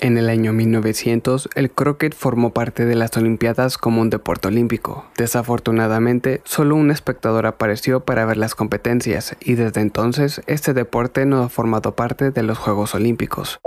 En el año 1900, el croquet formó parte de las Olimpiadas como un deporte olímpico. Desafortunadamente, solo un espectador apareció para ver las competencias y desde entonces este deporte no ha formado parte de los Juegos Olímpicos.